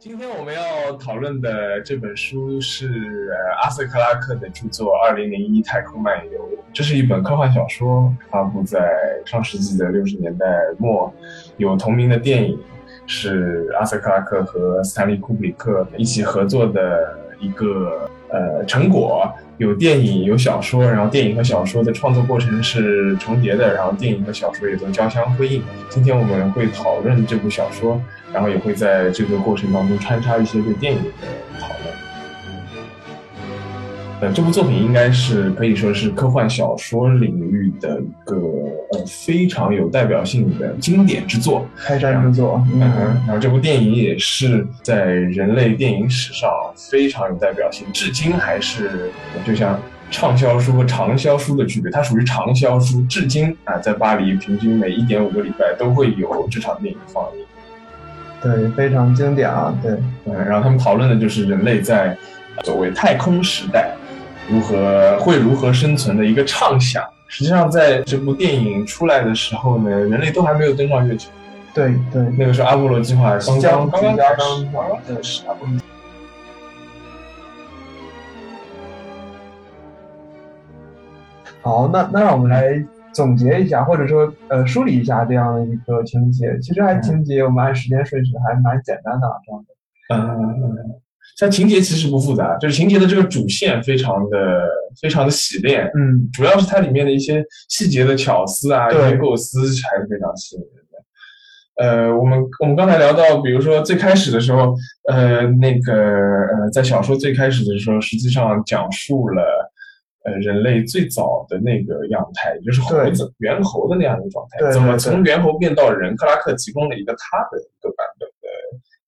今天我们要讨论的这本书是阿瑟克拉克的著作《二零零一太空漫游》，这是一本科幻小说，发布在上世纪的六十年代末，有同名的电影，是阿瑟克拉克和斯坦利库布里克一起合作的一个呃成果。有电影，有小说，然后电影和小说的创作过程是重叠的，然后电影和小说也都交相辉映。今天我们会讨论这部小说，然后也会在这个过程当中穿插一些对电影的讨论。呃，这部作品应该是可以说是科幻小说领域的一个呃非常有代表性的经典之作，开山之作。嗯，然后这部电影也是在人类电影史上非常有代表性，至今还是就像畅销书和长销书的区别，它属于长销书，至今啊在巴黎平均每一点五个礼拜都会有这场电影放映。对，非常经典啊。对，嗯，然后他们讨论的就是人类在所谓太空时代。如何会如何生存的一个畅想？实际上，在这部电影出来的时候呢，人类都还没有登上月球。对对，那个时候阿波罗计划刚刚刚刚开始。好，那那让我们来总结一下，或者说呃梳理一下这样的一个情节。其实还情节，我们按时间顺序还蛮简单的这样的。嗯。像情节其实不复杂，就是情节的这个主线非常的非常的洗练，嗯，主要是它里面的一些细节的巧思啊，一些构思还是非常吸引人的。呃，我们我们刚才聊到，比如说最开始的时候，呃，那个呃，在小说最开始的时候，实际上讲述了呃人类最早的那个样态，也就是猴子猿猴的那样一个状态，怎么从猿猴变到人？克拉克提供了一个他的一个版本。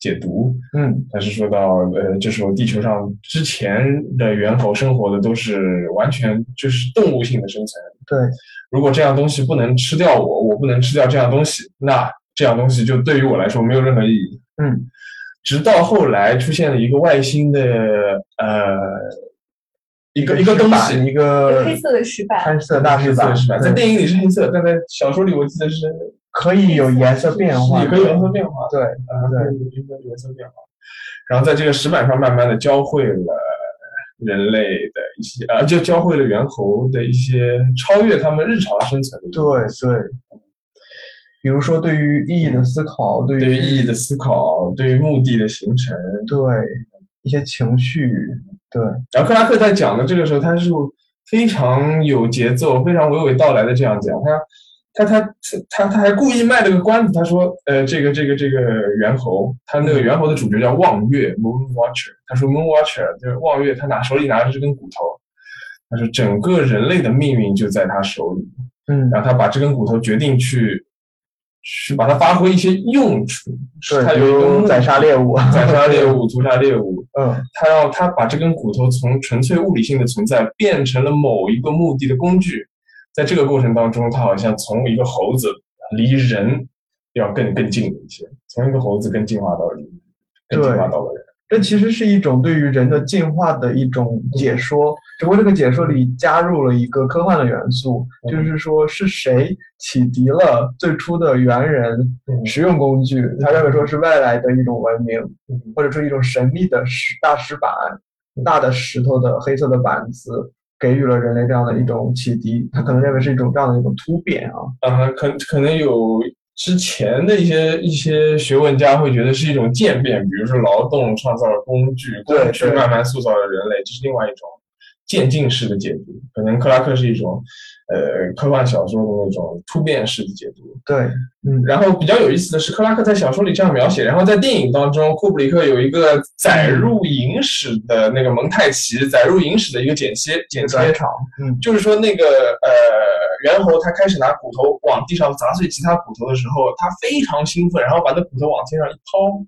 解读，嗯，他是说到，呃，这时候地球上之前的猿猴生活的都是完全就是动物性的生存。对，如果这样东西不能吃掉我，我不能吃掉这样东西，那这样东西就对于我来说没有任何意义。嗯，直到后来出现了一个外星的，呃，一个一个东西，一个黑色的石板，黑色大石板，在电影里是黑色，但在小说里我记得是。可以有颜色变化，也可以颜色变化，对，对，颜色变化。然后在这个石板上慢慢的教会了人类的一些，呃，就教会了猿猴的一些超越他们日常生存的。对对。比如说，对于意义的思考，对于意义的思考，对于目的的形成，对一些情绪，对。然后克拉克在讲的这个时候，他是非常有节奏、非常娓娓道来的这样讲，他。他他他他还故意卖了个关子，他说，呃，这个这个这个猿猴，他那个猿猴的主角叫望月 （Moon Watcher）。他说，Moon Watcher 就是望月，他拿手里拿着这根骨头，他说，整个人类的命运就在他手里。嗯，然后他把这根骨头决定去去把它发挥一些用处。对，他有一个宰杀猎物，宰杀猎物，屠杀猎物。嗯，他让他把这根骨头从纯粹物理性的存在变成了某一个目的的工具。在这个过程当中，他好像从一个猴子离人要更更近一些，从一个猴子更进化到人，更进化到了人。这其实是一种对于人的进化的一种解说，只不过这个解说里加入了一个科幻的元素，就是说是谁启迪了最初的猿人使用工具？他认为说是外来的一种文明，或者说一种神秘的石大石板、大的石头的黑色的板子。给予了人类这样的一种启迪，他可能认为是一种这样的一种突变啊。啊，可可能有之前的一些一些学问家会觉得是一种渐变，比如说劳动创造了工具，工具慢慢塑造了人类，这是另外一种渐进式的解读。可能克拉克是一种。呃，科幻小说的那种突变式的解读，对，嗯，然后比较有意思的是，克拉克在小说里这样描写，然后在电影当中，库布里克有一个载入影史的那个蒙太奇，载入影史的一个剪切剪切场，嗯，就是说那个呃猿猴他开始拿骨头往地上砸碎其他骨头的时候，他非常兴奋，然后把那骨头往天上一抛，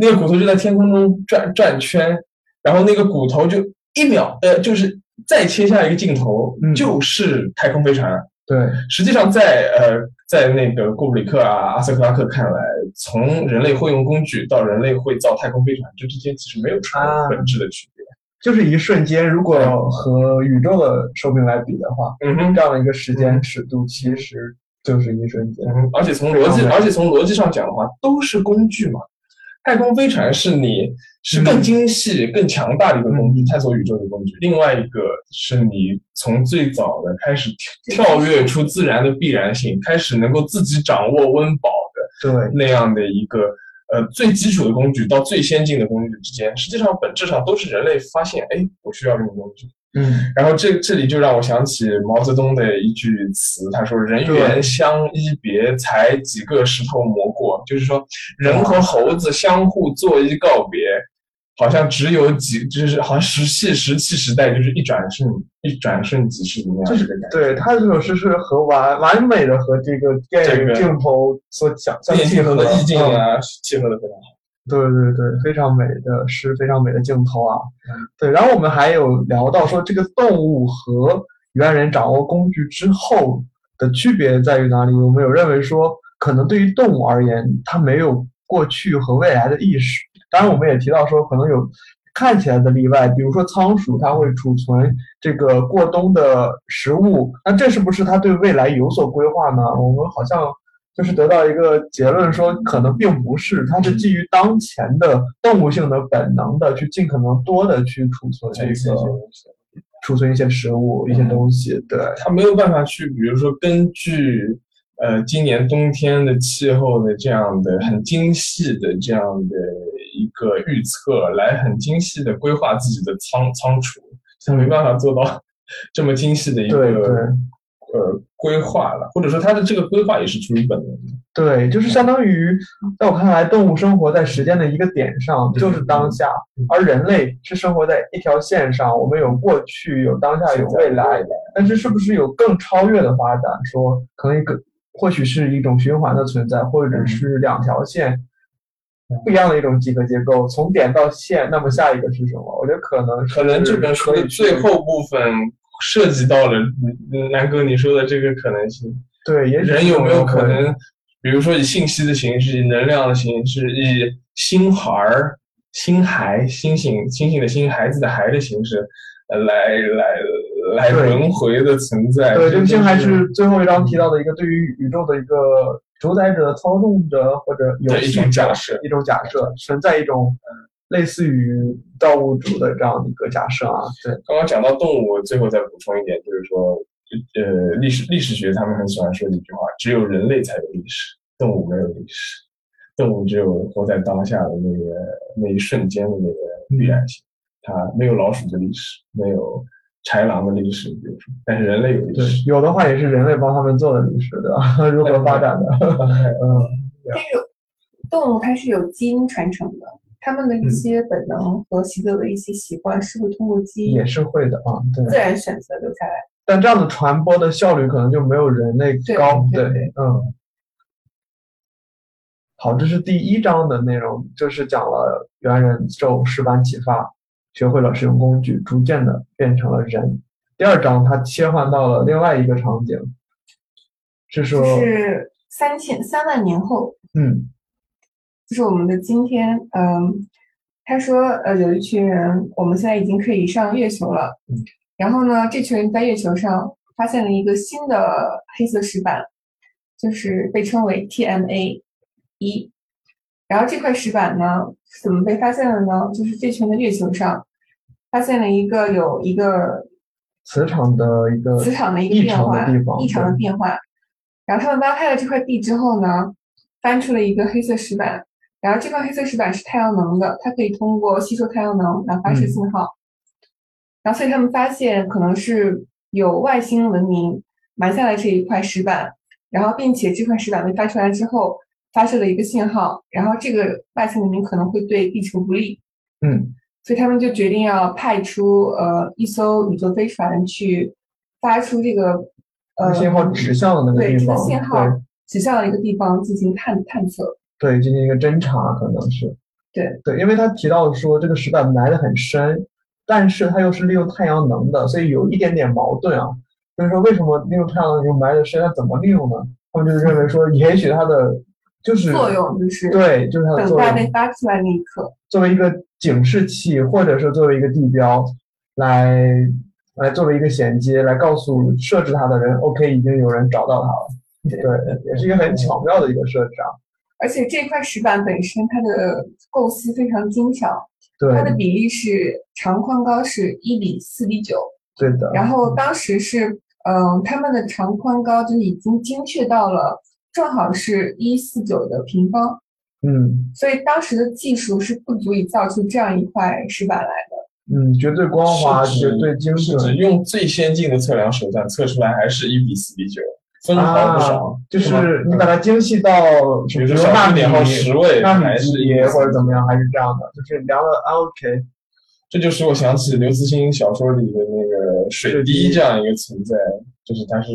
那个骨头就在天空中转转圈，然后那个骨头就一秒，呃，就是。再切下一个镜头，就是太空飞船。对，实际上在呃，在那个库布里克啊、阿瑟克拉克看来，从人类会用工具到人类会造太空飞船，这之间其实没有什么本质的区别，就是一瞬间。如果和宇宙的寿命来比的话，嗯哼，这样的一个时间尺度其实就是一瞬间。而且从逻辑，而且从逻辑上讲的话，都是工具嘛。太空飞船是你是更精细、更强大的一个工具，探索宇宙的工具。另外一个是你从最早的开始跳跳跃出自然的必然性，开始能够自己掌握温饱的对，那样的一个呃最基础的工具到最先进的工具之间，实际上本质上都是人类发现，哎，我需要这种工具。嗯，然后这这里就让我想起毛泽东的一句词，他说“人猿相依别，才几个石头磨过”，就是说人和猴子相互作揖告别，好像只有几，就是好像石器石器时代就是一转瞬一转瞬即逝的那样就是一个感觉。对他这首诗是和完完美的和这个电这个影镜头所讲相电契合镜头的意境嗯啊，契合的非常好。对对对，非常美的诗，非常美的镜头啊。嗯对，然后我们还有聊到说，这个动物和猿人掌握工具之后的区别在于哪里？我们有认为说，可能对于动物而言，它没有过去和未来的意识。当然，我们也提到说，可能有看起来的例外，比如说仓鼠，它会储存这个过冬的食物，那这是不是它对未来有所规划呢？我们好像就是得到一个结论说，可能并不是，它是基于当前的动物性的本能的去尽可能多的去储存这这些个储存一些食物、一些东西，对。它没有办法去，比如说根据呃今年冬天的气候的这样的很精细的这样的一个预测，来很精细的规划自己的仓仓储，它没办法做到 这么精细的一个呃规划了，或者说它的这个规划也是出于本能的。对，就是相当于，在我看来，动物生活在时间的一个点上，就是当下，而人类是生活在一条线上，我们有过去，有当下，有未来。但是，是不是有更超越的发展？说可能一个，或许是一种循环的存在，或者是两条线不一样的一种几何结构，从点到线，那么下一个是什么？我觉得可能可能这本书的最后部分涉及到了嗯南哥你说的这个可能性。对，也人有没有可能，比如说以信息的形式、以能量的形式、以星孩儿、星孩、星星、星星的星、孩子的孩的形式，呃，来来来轮回的存在？对，这个星还是最后一章提到的一个对于宇宙的一个主宰者、操纵者或者有一种假设一种假设，存在一种类似于造物主的这样的一个假设啊。对，刚刚讲到动物，最后再补充一点，就是说，呃，历史历史学他们很喜欢说的一句话：只有人类才有历史，动物没有历史。动物只有活在当下的那个那一瞬间的那个必然性，它没有老鼠的历史，没有豺狼的历史，比如说，但是人类有历对史。，有的话也是人类帮他们做的历史对吧，如何发展的。嗯，但是动物它是有基因传承的，它们的一些本能和习得的一些习惯是会通过基因也是会的啊。对，自然选择留下来。但这样的传播的效率可能就没有人类高。对对，嗯。好，这是第一章的内容，就是讲了猿人受石板启发，学会了使用工具，逐渐的变成了人。第二章它切换到了另外一个场景，是说，就是三千三万年后，嗯就是我们的今天，嗯，他说，呃，有一群人，我们现在已经可以上月球了，嗯然后呢，这群人在月球上发现了一个新的黑色石板，就是被称为 TMA 一，然后这块石板呢，是怎么被发现的呢？就是这群的月球上发现了一个有一个磁场的一个磁场的一个异常变化，的地方，异常的变化。然后他们挖开了这块地之后呢，翻出了一个黑色石板。然后这块黑色石板是太阳能的，它可以通过吸收太阳能来发射嗯信号。然后所以他们发现可能是有外星文明埋下了这一块石板，然后并且这块石板被发出来之后发射了一个信号，然后这个外星文明可能会对地球不利，嗯所以他们就决定要派出呃一艘宇宙飞船去发出这个呃信号指向的那个对这个，信号指向了一个地方进行探探测。对对，进行一个侦查，可能是对对，因为他提到说这个石板埋得很深，但是它又是利用太阳能的，所以有一点点矛盾啊。就是说，为什么利用太阳能就埋得深？它怎么利用呢？他们就是认为说，也许它的就是作用就是对，就是它的作用，待被发出来那一刻。作为一个警示器，或者是作为一个地标，来来作为一个衔接，来告诉设置它的人，OK，已经有人找到它了。对，也是一个很巧妙的一个设置啊。而且这块石板本身它的构思非常精巧，对它的比例是长宽高是一比四比九，对的，然后当时是嗯，他们的长宽高就已经精确到了正好是一四九的平方，嗯。所以当时的技术是不足以造出这样一块石板来的。嗯，绝对光滑，绝对精准用最先进的测量手段测出来还是一比四比九，分毫不少啊，，就是你把它精细到，比如说说纳米十位，纳米还是级或者怎么样，还是这样的，就是量的啊 OK，这就使我想起刘慈欣小说里的那个水滴这样一个存在，就是他是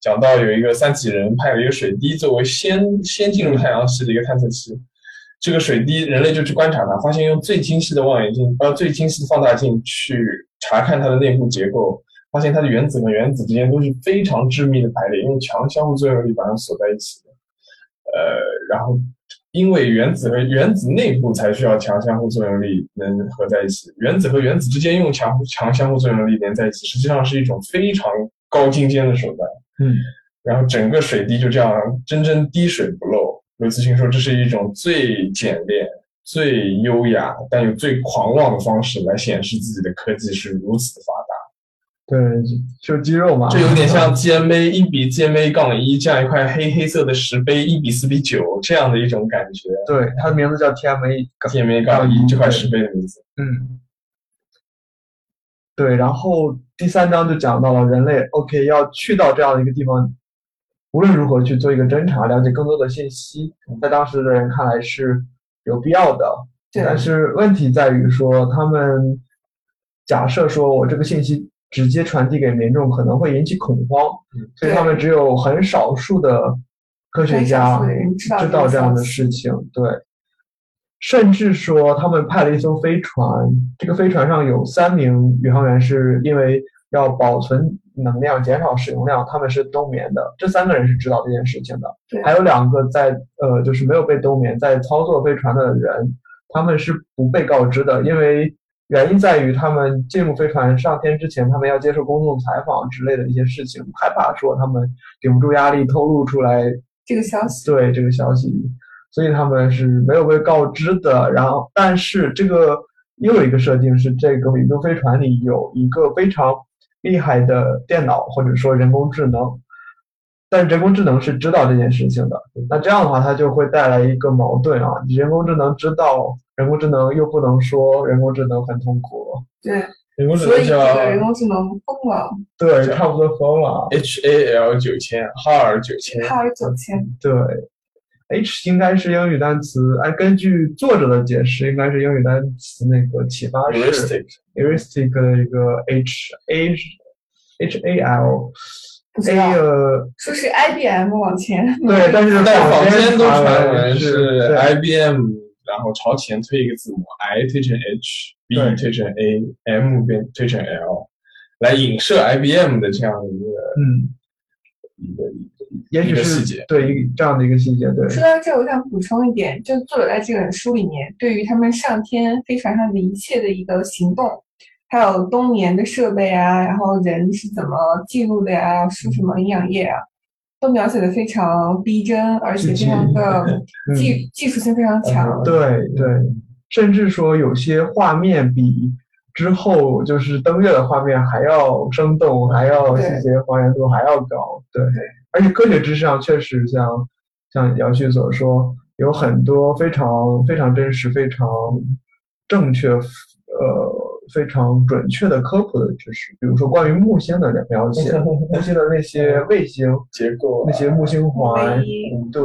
讲到有一个三体人派了一个水滴作为先先进入太阳系的一个探测器，这个水滴人类就去观察它，发现用最精细的望远镜呃最精细的放大镜去查看它的内部结构，发现它的原子和原子之间都是非常致密的排列，用强相互作用力把它锁在一起的。呃，然后因为原子和原子内部才需要强相互作用力能合在一起，原子和原子之间用强强相互作用力连在一起，实际上是一种非常高精尖的手段。嗯，然后整个水滴就这样真真滴水不漏。刘慈欣说，这是一种最简练、最优雅，但又最狂妄的方式来显示自己的科技是如此的发达。对，就肌肉嘛，这有点像 GMA 一比 GMA 杠一这样一块黑黑色的石碑，一比四比九这样的一种感觉。对，它的名字叫 TMA，GMA 杠一这块石碑的名字。嗯，对，然后第三章就讲到了人类 OK 要去到这样的一个地方，无论如何去做一个侦查，了解更多的信息，在当时的人看来是有必要的。对但是问题在于说，他们假设说我这个信息直接传递给民众可能会引起恐慌，所以他们只有很少数的科学家知道这样的事情，对。甚至说，他们派了一艘飞船，这个飞船上有三名宇航员是因为要保存能量、减少使用量，他们是冬眠的。这三个人是知道这件事情的。还有两个在呃，就是没有被冬眠，在操作飞船的人，他们是不被告知的，因为原因在于他们进入飞船上天之前，他们要接受公众采访之类的一些事情，害怕说他们顶不住压力透露出来这个消息，对这个消息，所以他们是没有被告知的。然后，但是这个又有一个设定是，这个宇宙飞船里有一个非常厉害的电脑或者说人工智能，但人工智能是知道这件事情的。那这样的话，它就会带来一个矛盾啊，人工智能知道，人工智能又不能说人工智能很痛苦，对，人工智所以这能叫人工智能疯了，对，差不多疯了。HAL 九千，哈尔九千。哈尔九千，对，H 应该是英语单词，哎，根据作者的解释，应该是英语单词那个启发式 heuristic，heuristic 的一个 H A H A L 不知 A 道，呃，说是 IBM 往前，对，但是但坊间都传传闻是 IBM，然后朝前推一个字母 I 推成 H，B 推成 A，M 变推成 L，来影射 IBM 的这样一个嗯，一个一个也许一个细是节。对一个这样的一个细节，对，说到这儿，我想补充一点，就作者在这本书里面对于他们上天飞船上的一切的一个行动，还有冬眠的设备啊，然后人是怎么记录的呀，要输什么营养液啊，都描写的非常逼真，而且非常的 嗯技技术性非常强。对对，甚至说有些画面比之后就是登月的画面还要生动，还要细节还原度还要高。对，而且科学知识上确实像像姚旭所说，有很多非常非常真实、非常正确、呃非常准确的科普的知识，比如说关于木星的了解，木星的那些卫星、结构啊那些木星环对。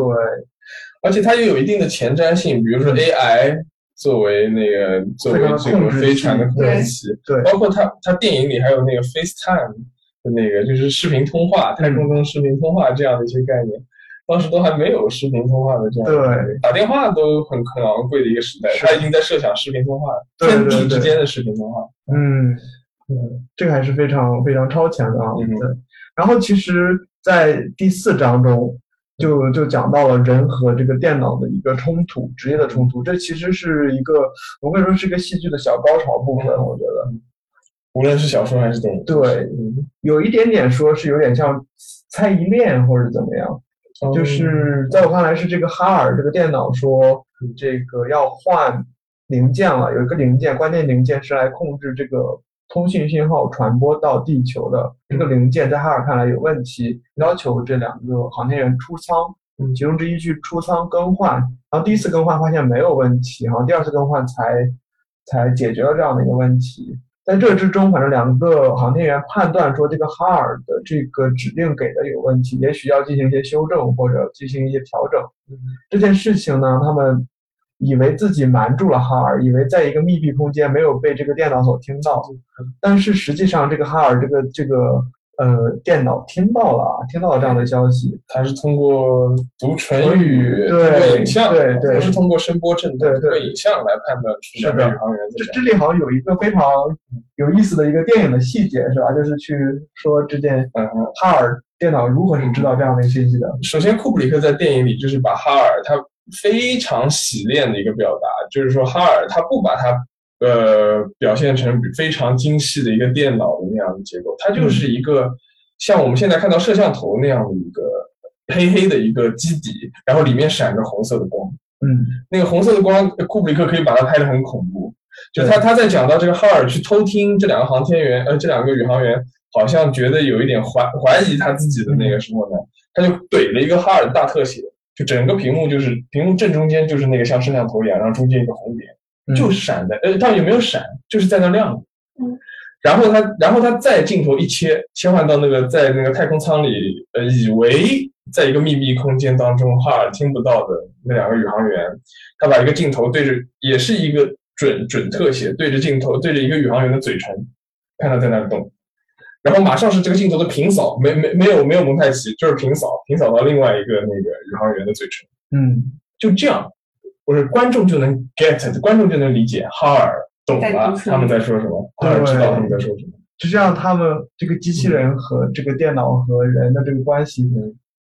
而且它又有一定的前瞻性，比如说 AI 作为那个作为这个飞船的控制器，对包括它它电影里还有那个 FaceTime 的那个就是视频通话，太空中视频通话这样的一些概念，当时都还没有视频通话的这样，对，打电话都很很昂贵的一个时代，是他已经在设想视频通话，对对天地之间的视频通话，嗯，嗯，这个还是非常非常超前的啊。嗯对，然后其实，在第四章中就就讲到了人和这个电脑的一个冲突，职业的冲突。这其实是一个，我可以说是一个戏剧的小高潮部分，我觉得。无论是小说还是电影，对，有一点点说是有点像猜疑链或者怎么样。就是在我看来是这个哈尔这个电脑说这个要换零件了，有一个零件关键零件是来控制这个通讯信号传播到地球的，这个零件在哈尔看来有问题，要求这两个航天员出舱，嗯。其中之一去出舱更换，然后第一次更换发现没有问题，然后第二次更换才才解决了这样的一个问题。在这之中，反正两个航天员判断说这个哈尔的这个指令给的有问题，也许要进行一些修正或者进行一些调整。这件事情呢，他们以为自己瞒住了哈尔，以为在一个密闭空间没有被这个电脑所听到，但是实际上这个哈尔这个这个呃电脑听到了，啊听到了这样的消息，它是通过读唇语、对通过影像，对对不是通过声波震动，对对通过影像来判断出两个宇航员这在这里好像有一个非常有意思的一个电影的细节，是吧？就是去说这件嗯嗯。哈尔电脑如何是知道这样的信息的。首先，库布里克在电影里就是把哈尔他非常洗练的一个表达，就是说哈尔他不把它呃表现成非常精细的一个电脑的那样的结构，它就是一个像我们现在看到摄像头那样的一个黑黑的一个基底，然后里面闪着红色的光。嗯那个红色的光，库布里克可以把它拍得很恐怖。就他他在讲到这个哈尔去偷听这两个航天员，呃，这两个宇航员好像觉得有一点怀怀疑他自己的那个时候呢，他就怼了一个哈尔的大特写，就整个屏幕就是屏幕正中间就是那个像摄像头一样，然后中间一个红点，嗯就是闪的，呃，它也没有闪，就是在那亮的。嗯。然后他，然后他再镜头一切，切换到那个在那个太空舱里，呃，以为在一个秘密空间当中哈尔听不到的那两个宇航员，他把一个镜头对着，也是一个准准特写，对着镜头对着一个宇航员的嘴唇，看他在那里动，然后马上是这个镜头的平扫，没没没有没有蒙太奇，就是平扫，平扫到另外一个那个宇航员的嘴唇，嗯就这样，我说观众就能 get，观众就能理解哈尔懂了他们在说什么，哈尔知道他们在说什么。就这样，他们这个机器人和这个电脑和人的这个关系，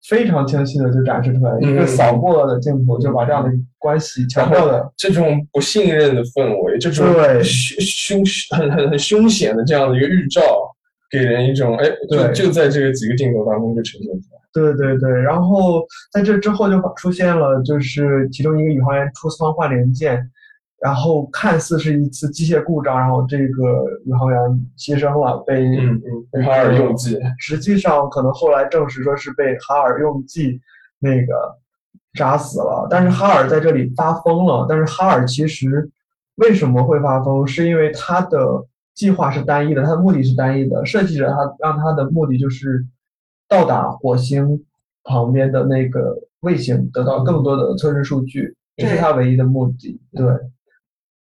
非常清晰的就展示出来，一个嗯。扫过的镜头就把这样的关系强调的，这种不信任的氛围，这种对。凶凶很很很凶险的这样的一个预兆，给人一种哎，就对就在这个几个镜头当中就呈现出来。对对对，然后在这之后就出现了，就是其中一个宇航员出舱换零件，然后看似是一次机械故障，然后这个宇航员牺牲了，被嗯嗯，哈尔用计，实际上可能后来证实说是被哈尔用计那个杀死了，但是哈尔在这里发疯了。但是哈尔其实为什么会发疯，是因为他的计划是单一的，它的目的是单一的，设计者他让他的目的就是到达火星旁边的那个卫星，得到更多的测试数据，这是他唯一的目的。对，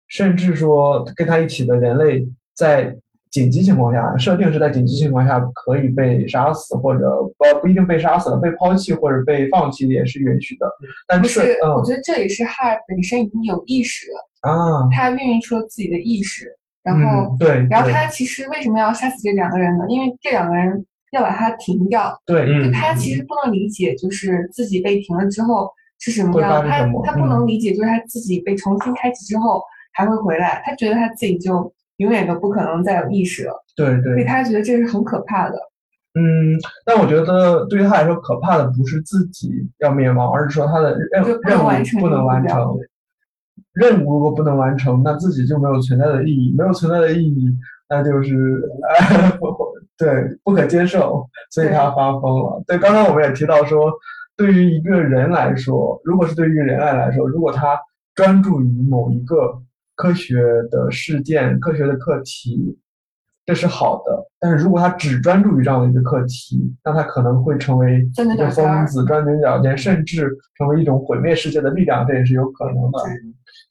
甚至说跟他一起的人类在紧急情况下，设定是在紧急情况下可以被杀死，或者不不一定被杀死了，被抛弃或者被放弃也是允许的。但是是，我嗯觉得这也是哈尔本身已经有意识了，啊，他孕育出了自己的意识，然后，嗯对，然后他其实为什么要杀死这两个人呢？因为这两个人要把他停掉，对嗯就他其实不能理解，就是自己被停了之后是什么样，他他不能理解，就是他自己被重新开启之后还会回来，他觉得他自己就永远都不可能再有意识了，对对所以，他觉得这是很可怕的。嗯，但我觉得对于他来说，可怕的不是自己要灭亡，而是说他的任任务不能完成。任务如果不能完成，那自己就没有存在的意义，没有存在的意义，那就是呃 不 对不可接受，所以他发疯了。对，刚刚我们也提到说，对于一个人来说，如果是对于一个人类来说，如果他专注于某一个科学的事件、科学的课题，这是好的。但是如果他只专注于这样的一个课题，那他可能会成为一个钻牛角尖儿疯子、钻牛角尖，甚至成为一种毁灭世界的力量，这也是有可能的。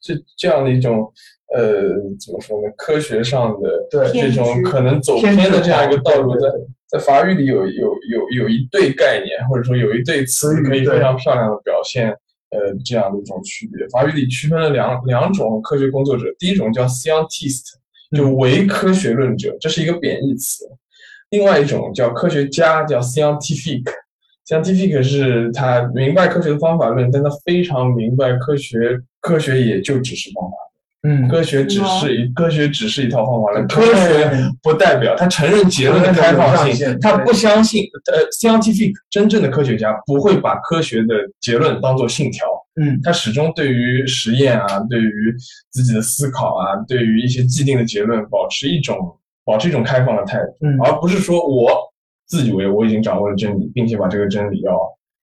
这这样的一种呃怎么说呢？科学上的对这种可能走偏的这样一个道路，在在法语里有有有有一对概念，或者说有一对词词语可以非常漂亮的表现呃这样的一种区别。法语里区分了两两种科学工作者，第一种叫 scientist，就嗯伪科学论者，这是一个贬义词；另外一种叫科学家，叫 scientific。Scientific 是他明白科学的方法论，但他非常明白科学，科学也就只是方法。嗯，科学只是一科学只是一套方法论，科学不代表他承认结论的开放性他不相信呃 scientific 真正的科学家不会把科学的结论当做信条，嗯。他始终对于实验啊，对于自己的思考啊，对于一些既定的结论保持一种保持一种开放的态度，嗯。而不是说我自以为我已经掌握了真理，并且把这个真理要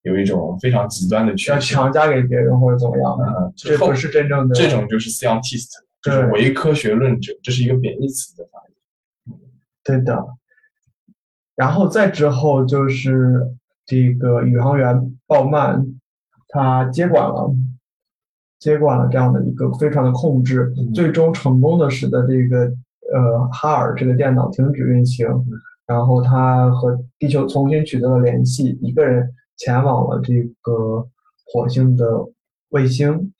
有一种非常极端的去要。强加给别人或者怎么样的，这不是真正的这种就是 scientist，就是对伪科学论者，这是一个贬义词的发音。对的。然后再之后就是这个宇航员鲍曼，他接管了，接管了这样的一个飞船的控制，嗯最终成功的使得这个呃哈尔这个电脑停止运行，然后他和地球重新取得了联系，一个人前往了这个火星的卫星。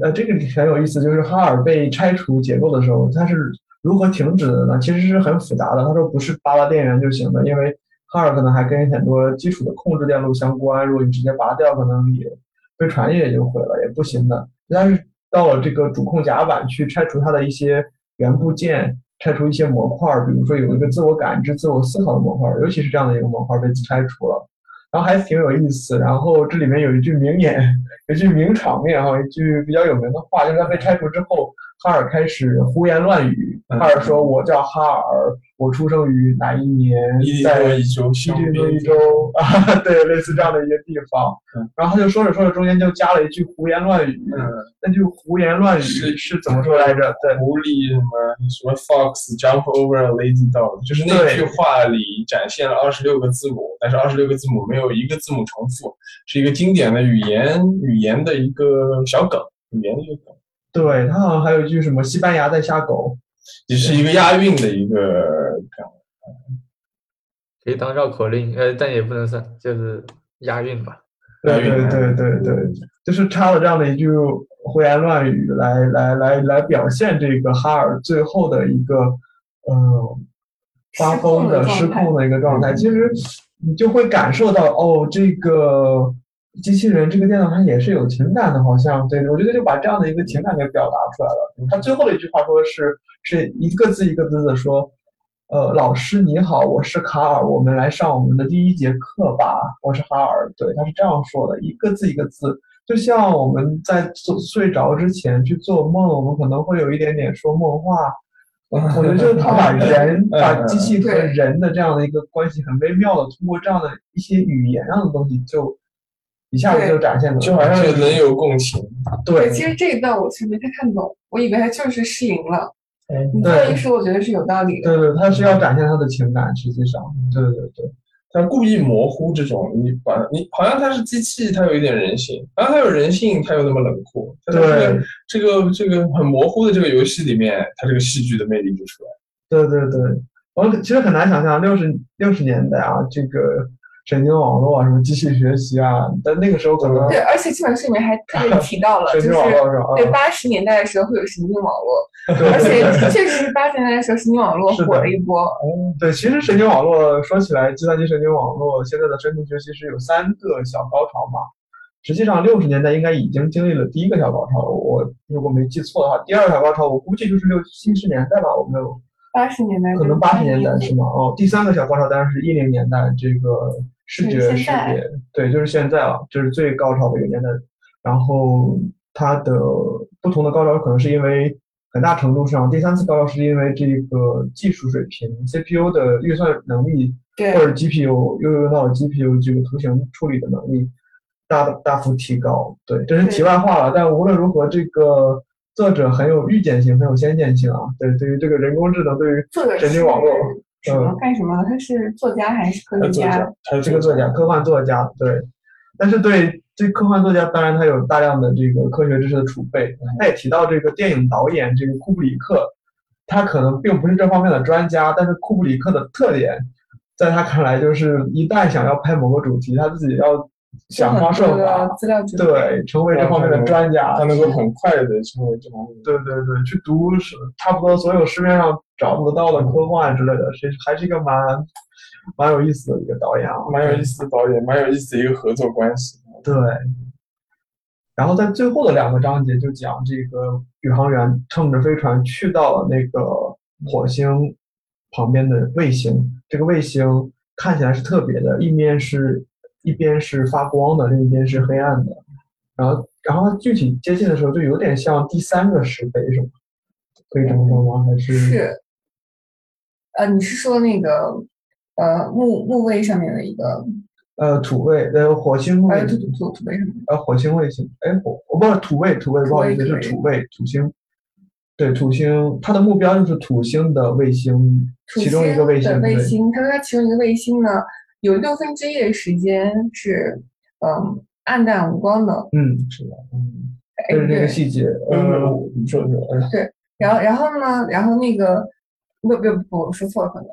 呃，这个很有意思，就是哈尔被拆除结构的时候，它是如何停止的呢？其实是很复杂的。他说不是拔了电源就行的，因为哈尔可能还跟很多基础的控制电路相关，如果你直接拔掉，可能也飞船也就毁了，也不行的。但是到了这个主控甲板去拆除它的一些元部件，拆除一些模块，比如说有一个自我感知、自我思考的模块，尤其是这样的一个模块被拆除了。然后还挺有意思，然后这里面有一句名言，有一句名场面哈，一句比较有名的话，就是他被拆除之后，哈尔开始胡言乱语。嗯哈尔说：“我叫哈尔，我出生于哪一年在诺伊州西香槟利诺伊州啊，对，类似这样的一个地方嗯。然后他就说着说着，中间就加了一句胡言乱语。嗯，那句胡言乱语是是怎么说来着？对，狐狸什么什么 fox jump over a lazy dog，就是那句话里展现了二十六个字母，但是二十六个字母没有一个字母重复，是一个经典的语言语言的一个小梗，语言的一个梗，对他好像还有一句什么西班牙在瞎狗。也是一个押韵的一个。可以当绕口令，呃，但也不能算，就是押韵吧。对对押韵对对对，就是插了这样的一句胡言乱语来来来来表现这个哈尔最后的一个呃发疯的失控的一个状态。其实你就会感受到哦，这个机器人这个电脑它也是有情感的，好像对我觉得就把这样的一个情感给表达出来了。他最后的一句话说是是一个字一个字的说。呃，老师你好，我是卡尔，我们来上我们的第一节课吧。我是哈尔，对，他是这样说的，一个字一个字，就像我们在做睡着之前去做梦，我们可能会有一点点说梦话。我觉得就是他把人、把机器和对人的这样的一个关系很微妙的，通过这样的一些语言上的东西，就一下子就展现了，就好像是人有共情，对其实这一段我其实没太看懂，我以为他就是失灵了。你这对么一说，我觉得是有道理的。对对，他是要展现他的情感，实际上，对对对。他故意模糊这种，你把你好像他是机器，他有一点人性，然后他有人性，他又那么冷酷。对这个这个这个很模糊的这个游戏里面，他这个戏剧的魅力就出来了。对对对，我其实很难想象六十六十年代啊，这个神经网络啊，什么机器学习啊，但那个时候可能对，而且这本书里面还特别提到了，神经就是网络是吧？对啊，八十年代的时候会有神经网络，对而且 确实是八十年代的时候神经网络火了一波。对，其实神经网络说起来，计算机神经网络现在的深度学习是有三个小高潮嘛。实际上六十年代应该已经经历了第一个小高潮了，我如果没记错的话，第二个小高潮我估计就是六七十年代吧，我没有八十年代可能八十年代是吗？哦，第三个小高潮当然是一零年代，这个视觉识别，对，就是现在了，这是最高潮的一个年代。然后它的不同的高潮可能是因为很大程度上，第三次高潮是因为这个技术水平，CPU 的运算能力对或者 GPU 又用到了 GPU 这个图形处理的能力大大幅提高。对，这是题外话了。但无论如何，这个作者很有预见性，很有先见性啊。对，对于这个人工智能，对于神经网络，什么干什么的？他是作家还是科学家他作家？，他这个作家，科幻作家，对。但是对这科幻作家，当然他有大量的这个科学知识的储备。他也提到这个电影导演这个库布里克，他可能并不是这方面的专家，但是库布里克的特点，在他看来就是一旦想要拍某个主题，他自己要想方设法。对，成为这方面的专家。他能够很快的成为这方面的。对对对，去读是差不多所有市面上找得到的科幻之类的，是还是一个蛮蛮有意思的一个导演啊，蛮有意思的导演，蛮有意思的一个合作关系。对，然后在最后的两个章节就讲这个宇航员乘着飞船去到了那个火星旁边的卫星，这个卫星看起来是特别的，一面是一边是发光的，另一边是黑暗的。然后，然后具体接近的时候，就有点像第三个石碑，是吗？可以这么说吗？还是是，呃，你是说那个呃木木卫上面的一个呃土卫呃火星卫呃土土土土卫上面呃火星卫星？哎火我不是土卫土卫，不好意思是土卫土星。对土星，它的目标就是土星的卫星，土其中一个卫星的卫星，它说它其中一个卫星呢，有六分之一的时间是嗯暗淡无光的，嗯，是的，嗯，就是这哎对个细节，呃，你说说，对然后，然后呢？然后那个不不不，我说错了，可能。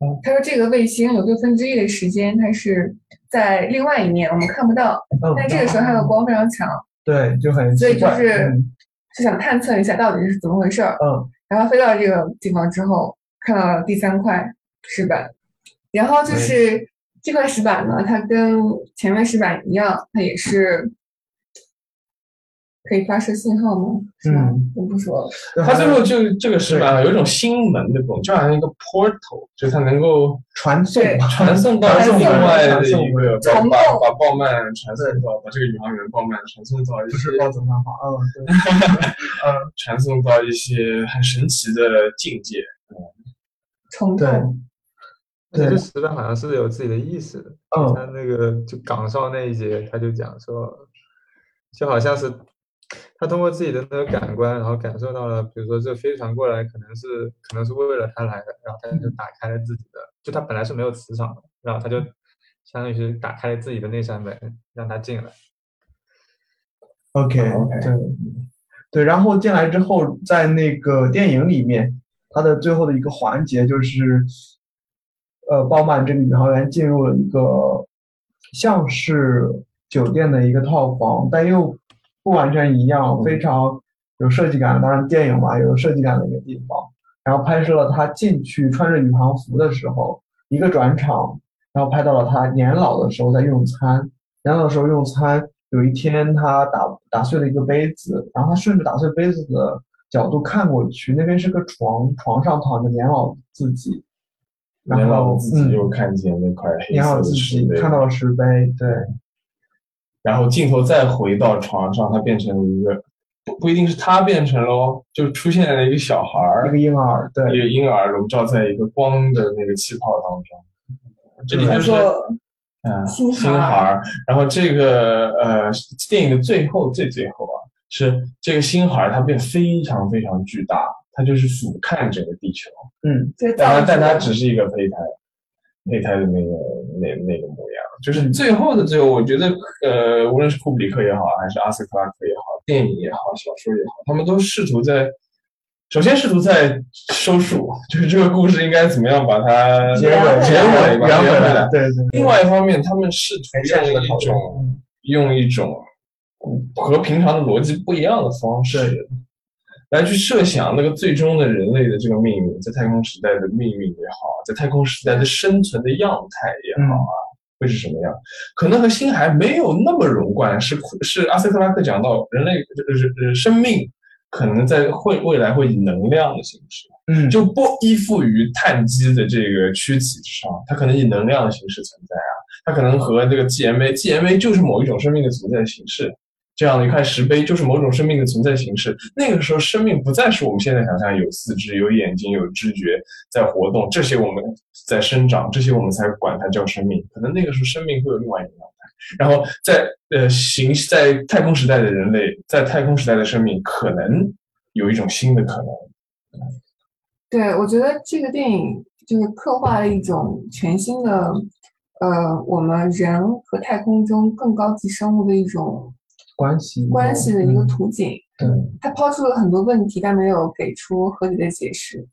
嗯他说这个卫星有六分之一的时间，它是在另外一面，我们看不到。嗯，但这个时候它的光非常强，对，就很所以，就是嗯就想探测一下到底是怎么回事儿。嗯然后飞到这个地方之后，看到了第三块石板，然后就是这块石板呢，它跟前面石板一样，它也是可以发射信号吗？是吧？嗯我不说了。它最后就这个石板啊有一种星门的功能，就好像一个 portal，就是它能够传送 传送到送另外的传送一个，把从把把鲍曼传送到，把这个宇航员鲍曼传送到一不些是报纸漫画，嗯，对，嗯，传送到一些很神奇的境界。对虫洞，而且对这石板好像是有自己的意思的。嗯他那个就岗哨那一节，他就讲说，就好像是他通过自己的那个感官，然后感受到了，比如说这飞船过来可能是可能是为了他来的，然后他就打开了自己的，就他本来是没有磁场的，然后他就相当于是打开了自己的那扇门，让他进来。OK，OK 对，对，然后进来之后，在那个电影里面，它的最后的一个环节就是，呃，鲍曼这个宇航员进入了一个像是酒店的一个套房，但又不完全一样，非常有设计感。当然，电影嘛，有设计感的一个地方。然后拍摄了他进去穿着宇航服的时候，一个转场，然后拍到了他年老的时候在用餐。年老的时候用餐，有一天他打打碎了一个杯子，然后他顺着打碎杯子的角度看过去，那边是个床，床上躺着年老的自己，然后的自己嗯，又看见那块黑色的石碑，看到了石碑，对，然后镜头再回到床上，它变成了一个不不一定是他变成了哦，就出现了一个小孩儿一个，婴儿，对一，个婴儿笼罩在一个光的那个气泡当中。这里就是叫做嗯，星星孩孩儿。然后这个呃，电影的最后最最后啊，是这个星孩儿它变非常非常巨大，它就是俯瞰整个地球，嗯，这个但它但它只是一个胚胎，胚胎的那个那那个模样。就是最后的最后，我觉得呃，无论是库布里克也好，还是阿瑟克拉克也好，电影也好，小说也好，他们都试图在。首先试图在收束，就是这个故事应该怎么样把它结尾结尾圆回来。对对对，另外一方面，他们试图用一种用一种和平常的逻辑不一样的方式，来去设想那个最终的人类的这个命运，在太空时代的命运也好，在太空时代的生存的样态也好啊，会是什么样？可能和星海没有那么融贯，是是阿塞克拉克讲到人类呃呃生命可能在会未来会以能量的形式。嗯，就不依附于碳基的这个躯体之上，它可能以能量的形式存在啊，它可能和这个 GMA，GMA 就是某一种生命的存在形式，这样的一块石碑就是某种生命的存在形式。那个时候，生命不再是我们现在想象有四肢、有眼睛、有知觉在活动，这些我们在生长，这些我们才管它叫生命。可能那个时候，生命会有另外一个状态。然后在呃形在太空时代的人类，在太空时代的生命，可能有一种新的可能。对，我觉得这个电影就是刻画了一种全新的，呃，我们人和太空中更高级生物的一种关系关系的一个嗯。图景。对，他抛出了很多问题，但没有给出合理的解释。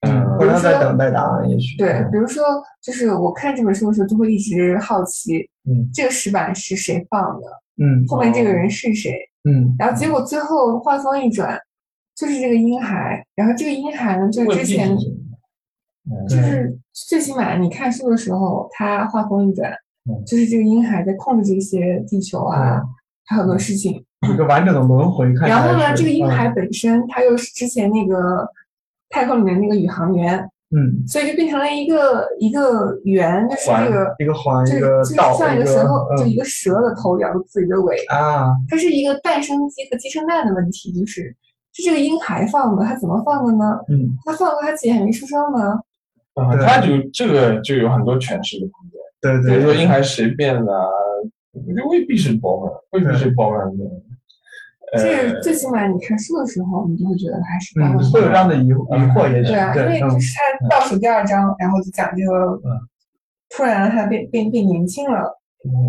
嗯好像在等待答案，也许对，比如说，就是我看这本书的时候，就会一直好奇，嗯。这个石板是谁放的，嗯。后面这个人是谁？嗯。然后结。果最后话锋一转，就是这个婴孩。然后这个婴孩呢，就是之前就是最起码你看书的时候，他话锋一转嗯，就是这个婴孩在控制这些地球啊，嗯还有很多事情。一个完整的轮回。看然后呢，这个婴孩嗯本身他又是之前那个太空里面那个宇航员，嗯，所以就变成了一个一个圆，就是环这个一个环，就是一个就像一一个蛇头，就嗯一个蛇的头咬住自己的尾，啊，它是一个诞生鸡和鸡生蛋的问题，就是是这个婴孩放的，他怎么放的呢？嗯，他放的他自己还没出生呢，啊，他就这个就有很多诠释的空间。对对对，比如说婴孩谁变的啊，就未必是饱满，未必是饱满的。这呃，最起码你看书的时候，你就会觉得它是嗯包，会有这样的疑疑惑，也许对啊，因为对，嗯就是他倒数第二章，然后就讲这个嗯，突然他变变变年轻了，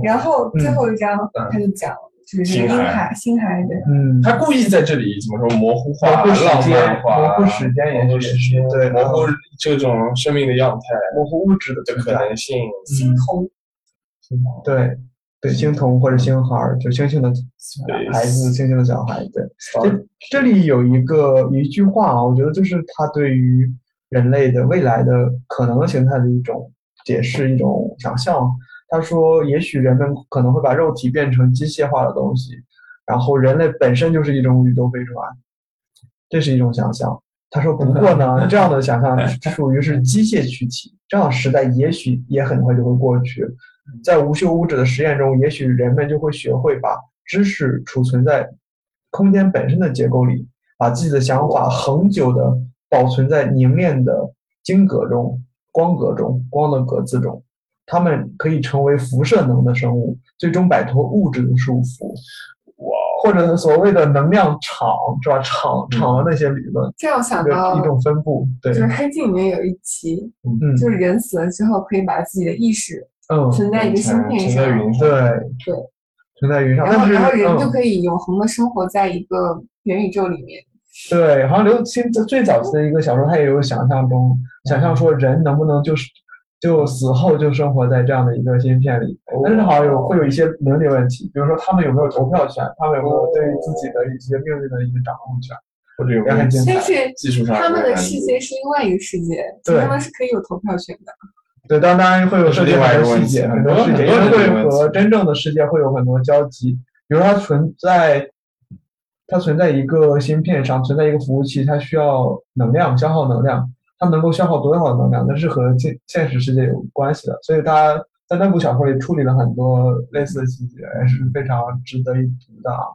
然后最后一章嗯。他就讲就是这个婴孩新孩子，嗯，他故意在这里怎么说模糊化、模糊时浪间漫化、模糊时间也是模糊时间，对。模糊这种生命的样态模糊物质的的可能性。心童，对对，星童或者星孩儿，就星星的孩子，星星的小孩，对。Star- 这里有一个一句话啊，我觉得就是他对于人类的未来的可能形态的一种解释，一种想象。他说，也许人们可能会把肉体变成机械化的东西，然后人类本身就是一种宇宙飞船，这是一种想象。他说，不过呢，这样的想象属于是机械躯体，这样的时代也许也很快就会过去。在无休无止的实验中，也许人们就会学会把知识储存在空间本身的结构里，把自己的想法恒久的保存在凝练的晶格中、光格中、光的格子中。它们可以成为辐射能的生物，最终摆脱物质的束缚。哇，或者所谓的能量场，是吧？场场的那些理论，这样想到一种分布，对就，是黑镜里面有一集，嗯就是人死了之后可以把自己的意识嗯，存在一个芯片存在上，云，对对，存在云上，然后然后人就嗯可以永恒的生活在一个元宇宙里面。对，好像刘青最早期的一个小说，他也有想象中想象说人能不能就是就死后就生活在这样的一个芯片里，但是好像有会有一些伦理问题，比如说他们有没有投票权，他们有没有对自己的一些命运的一些掌控权，或者有没有但是技术上他们的世界是另外一个世界，他们是可以有投票权的。对，当当然会有涉及很多细节，很很多多细节，因很多为会和真正的世界会有很多交集。比如它存在，它存在一个芯片上，存在一个服务器，它需要能量，消耗能量，它能够消耗多少能量，那是和现现实世界有关系的。所以它在那部小说里处理了很多类似的细节，也是非常值得一读的啊。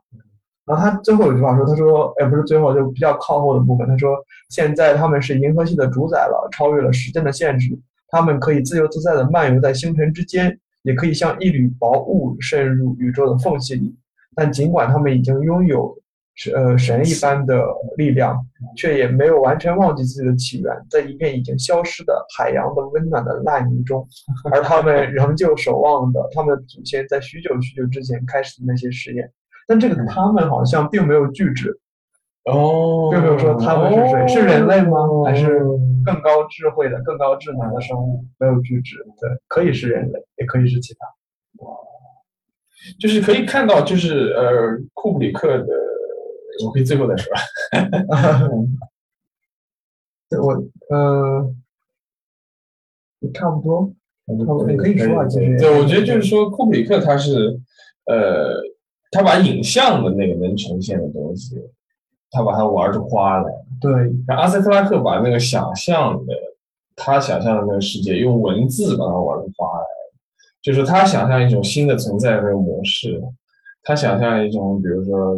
然后他最后有句话说，他说，哎，不是最后，就比较靠后的部分，他说，现在他们是银河系的主宰了，超越了时间的限制，他们可以自由自在地漫游在星辰之间，也可以像一缕薄雾渗入宇宙的缝隙里。但尽管他们已经拥有是呃神一般的力量，却也没有完全忘记自己的起源，在一片已经消失的海洋的温暖的烂泥中，而他们仍旧守望着他们的祖先在许久许久之前开始的那些实验。但这个他们好像并没有拒止，哦，就比如说他们是谁，是人类吗？还是哦更高智慧的、更高智能的生物？没有拒止，对，可以是人类，也可以是其他。哇就是可以看到，就是呃，库布里克的，我可以最后再说。对 我，呃，差不多，差不多，你可以说啊，其实。对，我觉得就是说，库布里克他是，呃，他把影像的那个能呈现的东西，他把它玩出花来。对，然后阿塞克拉克把那个想象的，他想象的那个世界，用文字把它玩出花来。就是他想象一种新的存在的那个模式，他想象一种，比如说，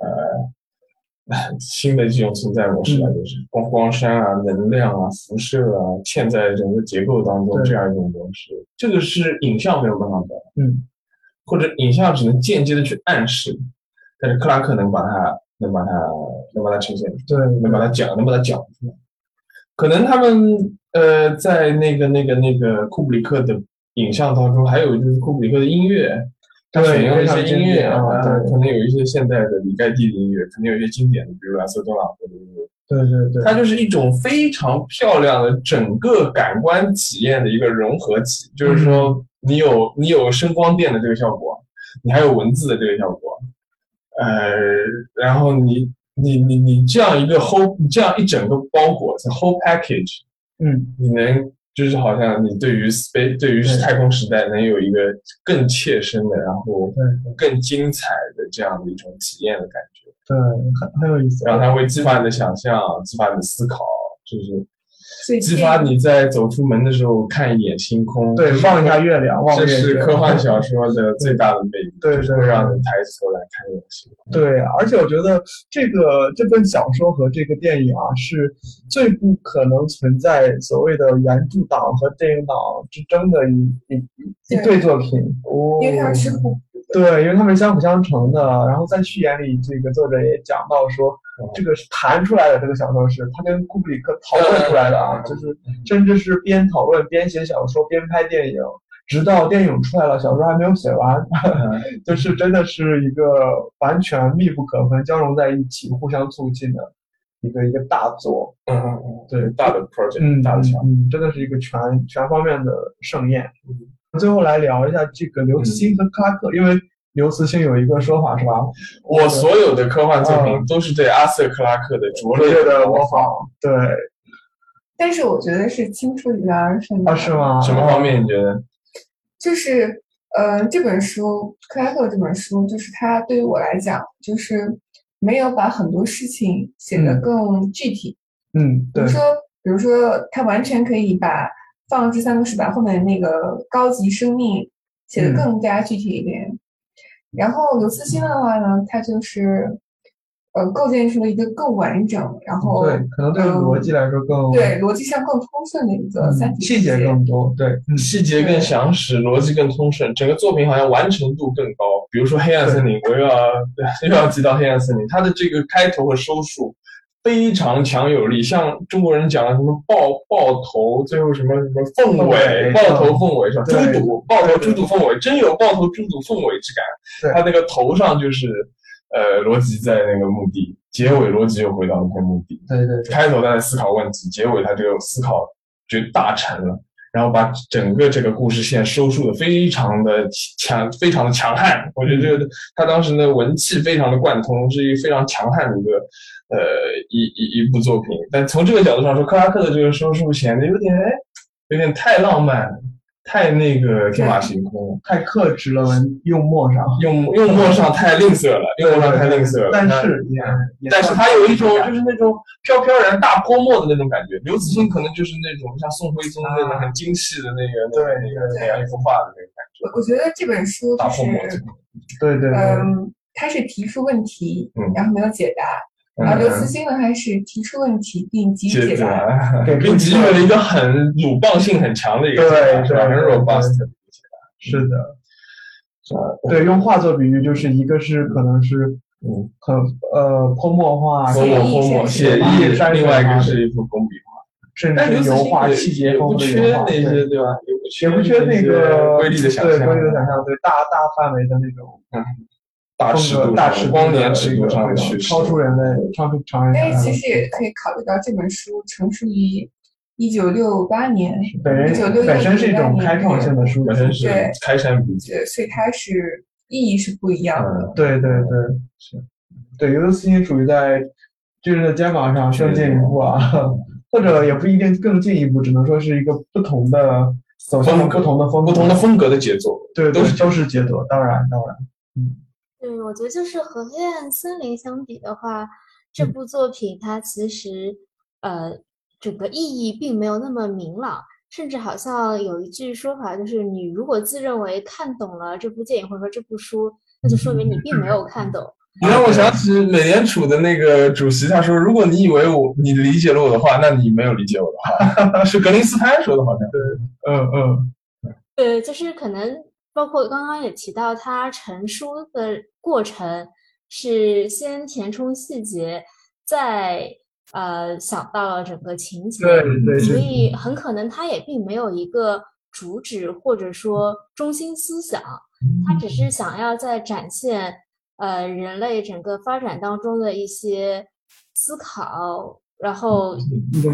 呃，新的这种存在模式啊，就是光光山啊、能量啊、辐射啊，嵌在整个结构当中这样一种模式，这个是影像没有办法的，嗯，或者影像只能间接的去暗示，但是克拉克能把它能把它能把它呈现出来。对，能把它讲，能把它讲出来。可能他们呃，在那个那个那个库布里克的影像当中，还有就是库布里克的音乐，他选用了一些音乐啊可能有一些现代的李盖蒂的音乐，可能有一些经典的，比如蓝色多瑙河的音乐。对对对，它就是一种非常漂亮的整个感官体验的一个融合体，就是说你有你有声光电的这个效果，你还有文字的这个效果，呃，然后你你你你这样一个 whole 你这样一整个包裹，是 whole package，嗯，你能就是好像你对于 space 对于太空时代能有一个更切身的，然后对。更精彩的这样的一种体验的感觉，对，很很有意思。然后它会激发你的想象，激发你的思考，就是激发你在走出门的时候看一眼星空，对望一下月亮，望这是科幻小说的最大的魅力，对对就是会让人抬起头来看一眼星空。对，而且我觉得这个这本小说和这个电影啊，是最不可能存在所谓的原著党和电影党之争的一一一一对作品。哦因为它是互补的。对，因为他们相辅相成的。然后在序言里，这个作者也讲到说，这个是弹出来的这个小说是他跟库布里克讨论出来的啊，就是甚至是边讨论边写小说边拍电影，直到电影出来了，小说还没有写完，就是真的是一个完全密不可分、交融在一起、互相促进的一个一个大作。嗯嗯嗯，对，大的 project，嗯，大的项目。嗯，真的是一个全全方面的盛宴。最后来聊一下这个刘慈欣和克拉克，因为刘慈欣有一个说法是吧？我所有的科幻作品都是对阿瑟·克拉克的拙劣的模模仿，对但是我觉得是青出于蓝而胜的。啊，是？吗？什么方面你觉得？就是呃，这本书克拉克这本书，就是它对于我来讲，就是没有把很多事情写得嗯更具体。嗯，对比如，说，比如说，他完全可以把放这三个是把后面那个高级生命写嗯得更加具体一点。然后刘慈欣的话呢，他就是呃构建出了一个更完整，然后对，可能对逻辑来说更对逻辑上更通顺的一个三嗯体细节更多，对，嗯细节更详实，逻辑更通顺，整个作品好像完成度更高。比如说《黑暗森林》，我又要 又要提到《黑暗森林》，它的这个开头和收束非常强有力，像中国人讲的什么抱抱头，最后什么什么凤凤尾，尾爆头凤尾是吧？猪肚，抱头猪肚凤尾，真有抱头猪肚凤尾之感。他那个头上就是呃逻辑在那个墓地，结尾逻辑又回到那个墓地。对对对，开头他在思考问题，结尾他这个思考就大成了，然后把整个这个故事线收束的非常的强，非常的强悍。我觉得这个他当时的文气非常的贯通，是一个非常强悍的一个呃一一一部作品。但从这个角度上说，克拉克的这个收束显得有点哎，有点太浪漫，太那个天马行空，太克制了用墨上，用用墨上太吝啬了，用墨上太吝啬了。但是但是算他有一种就是那种飘飘然大泼墨的那种感觉。刘慈欣可能就是那种像宋徽宗那种很精细的那个那个那个那样一幅画的那个感觉，我我觉得这本书就大泼墨。是对对对，嗯，他是提出问题嗯，然后没有解答。然后刘慈欣呢，还是提出问题并给予解解答。并给予了一个很鲁棒性很强的一个对，是吧？很 robust 的一个解答。是的，对，用画作比喻，就是一个是可能是嗯，很呃泼墨画，泼墨泼墨写意，另外一个是一幅工笔画。甚至是油画细节丰也不缺富的油画，那些对对吧？也不缺不缺那个瑰丽的想象，对瑰丽的想象，对大大范围的那种大尺度、大上尺光年尺度上的超出人类、超出常人但。其实也可以考虑到这本书成书于一九六八年，本人1966本身是一种开创性的书，本身是对开山鼻祖。对，所以它是意义是不一样的。嗯，对对对，是，对，刘慈欣属于在巨人的肩膀上更进一步啊，或者也不一定更进一步，只能说是一个不同的走向了不同的风格不同的风格的杰作，对，都是都是杰作，当然当然，对，我觉得就是和《黑暗森林》相比的话，嗯这部作品它其实呃整个意义并没有那么明朗，甚至好像有一句说法就是，你如果自认为看懂了这部电影或者说这部书，那就说明你并没有看懂。你让我想起美联储的那个主席，他说：“如果你以为我你理解了我的话，那你没有理解我的话。”是格林斯潘说的，好像。对嗯嗯，对，就是可能包括刚刚也提到，它成书的过程是先填充细节，再呃想到了整个情节，对对所，以很可能它也并没有一个主旨或者说中心思想，它只是想要在展现呃人类整个发展当中的一些思考，然后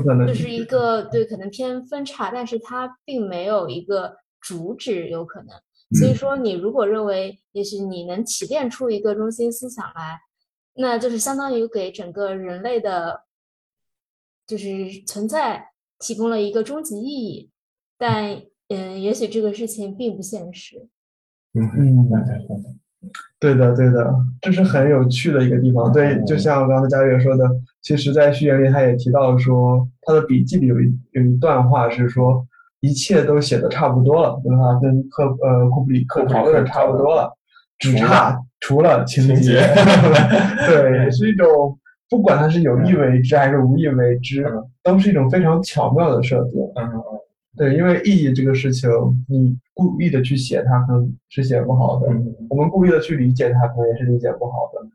可能就是一个对可能偏分叉，但是它并没有一个主旨，有可能。所以说，你如果认为也许你能提炼出一个中心思想来，那就是相当于给整个人类的，就是存在提供了一个终极意义。但嗯，也许这个事情并不现实。嗯嗯，对的，对的，这是很有趣的一个地方。对，就像刚才佳悦说的，其实，在序言里他也提到说，他的笔记里有一有一段话是说，一切都写的差不多了，对吧？跟科呃库布里克讨论的差不多了，只差除了情情节 对，也是一种不管它是有意为之还是无意为之，都是一种非常巧妙的设定。嗯对，因为意义这个事情，你故意的去写它，可能是写不好的；嗯我们故意的去理解它，可能也是理解不好的。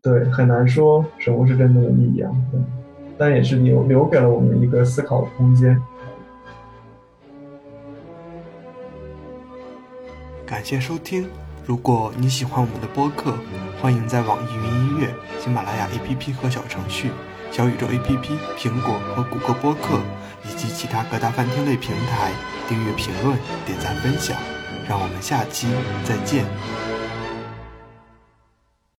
对，很难说什么是真正的意义啊。对，但也是留留给了我们一个思考的空间。感谢收听。如果你喜欢我们的播客，欢迎在网易云音乐、喜马拉雅 APP 和小程序、小宇宙 APP、苹果和谷歌播客以及其他各大饭厅类平台订阅、评论、点赞、分享。让我们下期再见。